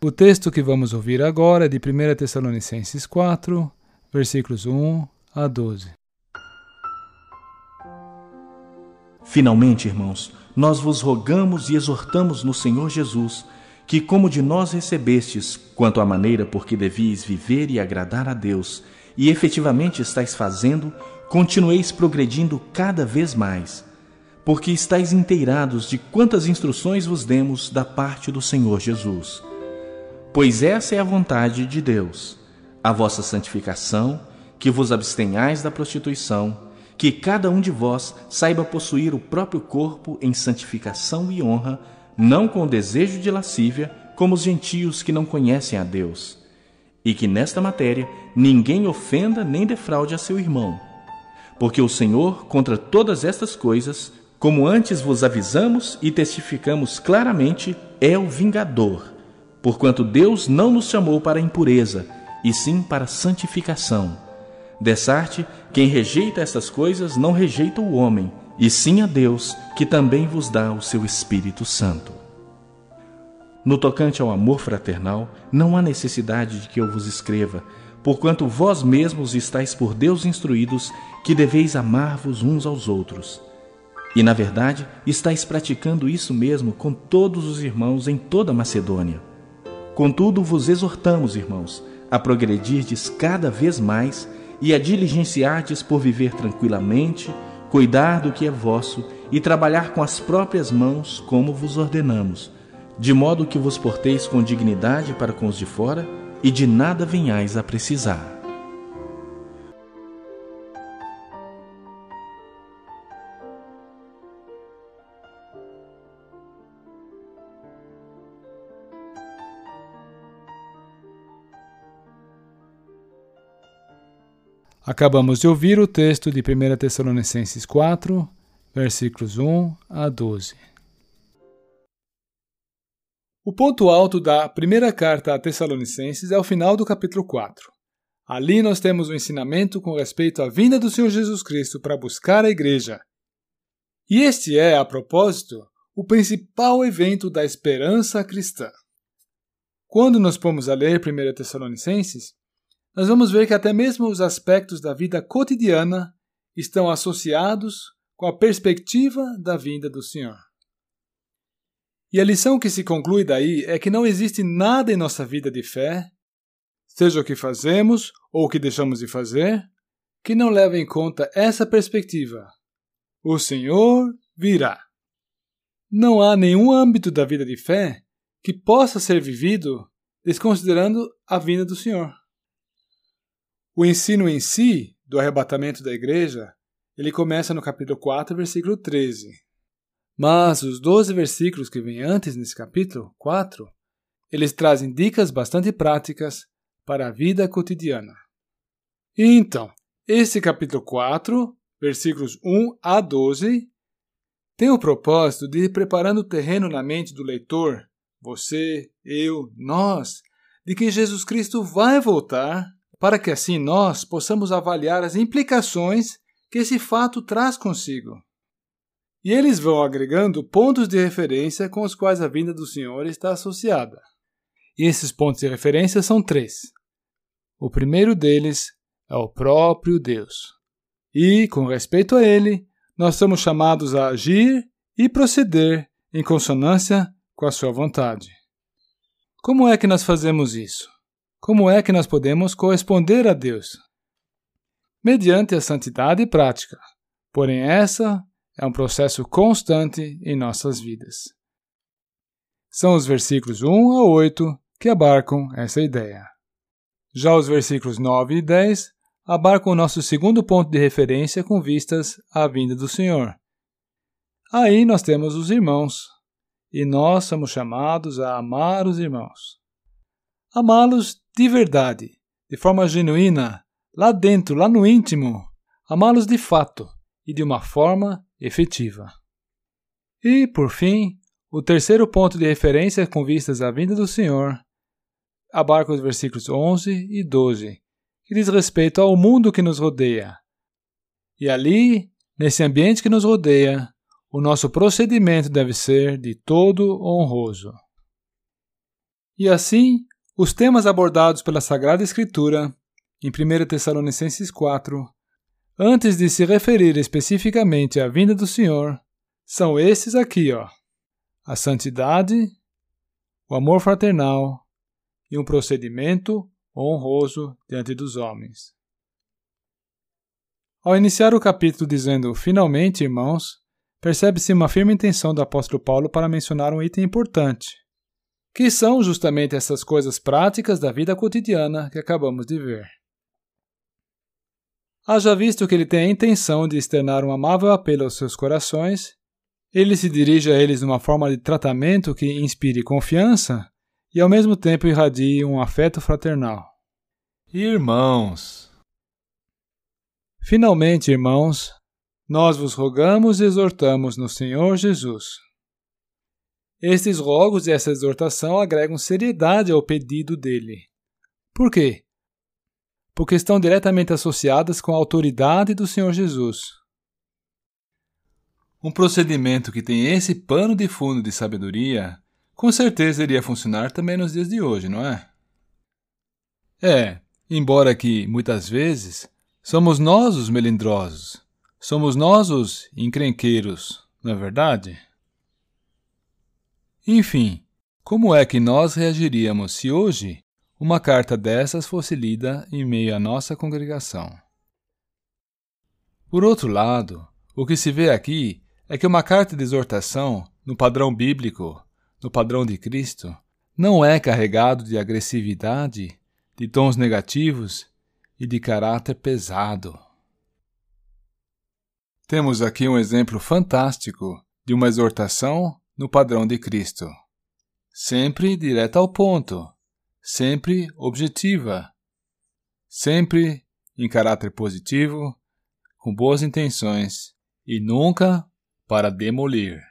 O texto que vamos ouvir agora é de 1 Tessalonicenses 4, versículos 1 a 12. Finalmente, irmãos, nós vos rogamos e exortamos no Senhor Jesus que, como de nós recebestes, quanto à maneira por que devíeis viver e agradar a Deus, e efetivamente estáis fazendo, continueis progredindo cada vez mais, porque estáis inteirados de quantas instruções vos demos da parte do Senhor Jesus. Pois essa é a vontade de Deus, a vossa santificação, que vos abstenhais da prostituição, que cada um de vós saiba possuir o próprio corpo em santificação e honra, não com desejo de lascívia, como os gentios que não conhecem a Deus, e que nesta matéria ninguém ofenda nem defraude a seu irmão. Porque o Senhor, contra todas estas coisas, como antes vos avisamos e testificamos claramente, é o vingador, porquanto Deus não nos chamou para impureza, e sim para santificação. Dessarte, quem rejeita estas coisas não rejeita o homem, e sim a Deus, que também vos dá o seu Espírito Santo. No tocante ao amor fraternal, não há necessidade de que eu vos escreva, porquanto vós mesmos estáis por Deus instruídos que deveis amar-vos uns aos outros. E, na verdade, estáis praticando isso mesmo com todos os irmãos em toda Macedônia. Contudo, vos exortamos, irmãos, a progredirdes cada vez mais e a diligenciardes por viver tranquilamente, cuidar do que é vosso e trabalhar com as próprias mãos, como vos ordenamos, de modo que vos porteis com dignidade para com os de fora e de nada venhais a precisar. Acabamos de ouvir o texto de 1 Tessalonicenses 4, versículos 1 a 12. O ponto alto da primeira carta a Tessalonicenses é o final do capítulo 4. Ali nós temos o um ensinamento com respeito à vinda do Senhor Jesus Cristo para buscar a igreja. E este é, a propósito, o principal evento da esperança cristã. Quando nós pomos a ler 1 Tessalonicenses, nós vamos ver que até mesmo os aspectos da vida cotidiana estão associados com a perspectiva da vinda do Senhor. E a lição que se conclui daí é que não existe nada em nossa vida de fé, seja o que fazemos ou o que deixamos de fazer, que não leve em conta essa perspectiva. O Senhor virá. Não há nenhum âmbito da vida de fé que possa ser vivido desconsiderando a vinda do Senhor. O ensino em si do arrebatamento da igreja, ele começa no capítulo 4, versículo 13. Mas os 12 versículos que vêm antes nesse capítulo 4, eles trazem dicas bastante práticas para a vida cotidiana. Então, esse capítulo 4, versículos 1 a 12, tem o propósito de ir preparando o terreno na mente do leitor, você, eu, nós, de que Jesus Cristo vai voltar para que assim nós possamos avaliar as implicações que esse fato traz consigo. E eles vão agregando pontos de referência com os quais a vinda do Senhor está associada. E esses pontos de referência são três. O primeiro deles é o próprio Deus. E, com respeito a ele, nós somos chamados a agir e proceder em consonância com a sua vontade. Como é que nós fazemos isso? Como é que nós podemos corresponder a Deus? Mediante a santidade prática. Porém, essa é um processo constante em nossas vidas. São os versículos 1 a 8 que abarcam essa ideia. Já os versículos 9 e 10 abarcam o nosso segundo ponto de referência com vistas à vinda do Senhor. Aí nós temos os irmãos, e nós somos chamados a amar os irmãos. Amá-los de verdade, de forma genuína, lá dentro, lá no íntimo, amá-los de fato e de uma forma efetiva. E, por fim, o terceiro ponto de referência com vistas à vinda do Senhor abarca os versículos 11 e 12, que diz respeito ao mundo que nos rodeia. E ali, nesse ambiente que nos rodeia, o nosso procedimento deve ser de todo honroso. E assim, os temas abordados pela Sagrada Escritura, em 1 Tessalonicenses 4, antes de se referir especificamente à vinda do Senhor, são esses aqui, ó: a santidade, o amor fraternal e um procedimento honroso diante dos homens. Ao iniciar o capítulo dizendo finalmente, irmãos, percebe-se uma firme intenção do apóstolo Paulo para mencionar um item importante, que são justamente essas coisas práticas da vida cotidiana que acabamos de ver. Haja visto que ele tem a intenção de externar um amável apelo aos seus corações, ele se dirige a eles numa forma de tratamento que inspire confiança e ao mesmo tempo irradie um afeto fraternal. Irmãos. Finalmente, irmãos, nós vos rogamos e exortamos no Senhor Jesus. Estes rogos e essa exortação agregam seriedade ao pedido dele. Por quê? porque estão diretamente associadas com a autoridade do Senhor Jesus. Um procedimento que tem esse pano de fundo de sabedoria, com certeza iria funcionar também nos dias de hoje, não é? É, embora que, muitas vezes, somos nós os melindrosos, somos nós os encrenqueiros, não é verdade? Enfim, como é que nós reagiríamos se hoje uma carta dessas fosse lida em meio à nossa congregação. Por outro lado, o que se vê aqui é que uma carta de exortação, no padrão bíblico, no padrão de Cristo, não é carregado de agressividade, de tons negativos e de caráter pesado. Temos aqui um exemplo fantástico de uma exortação no padrão de Cristo. Sempre direta ao ponto, sempre objetiva, sempre em caráter positivo, com boas intenções e nunca para demolir.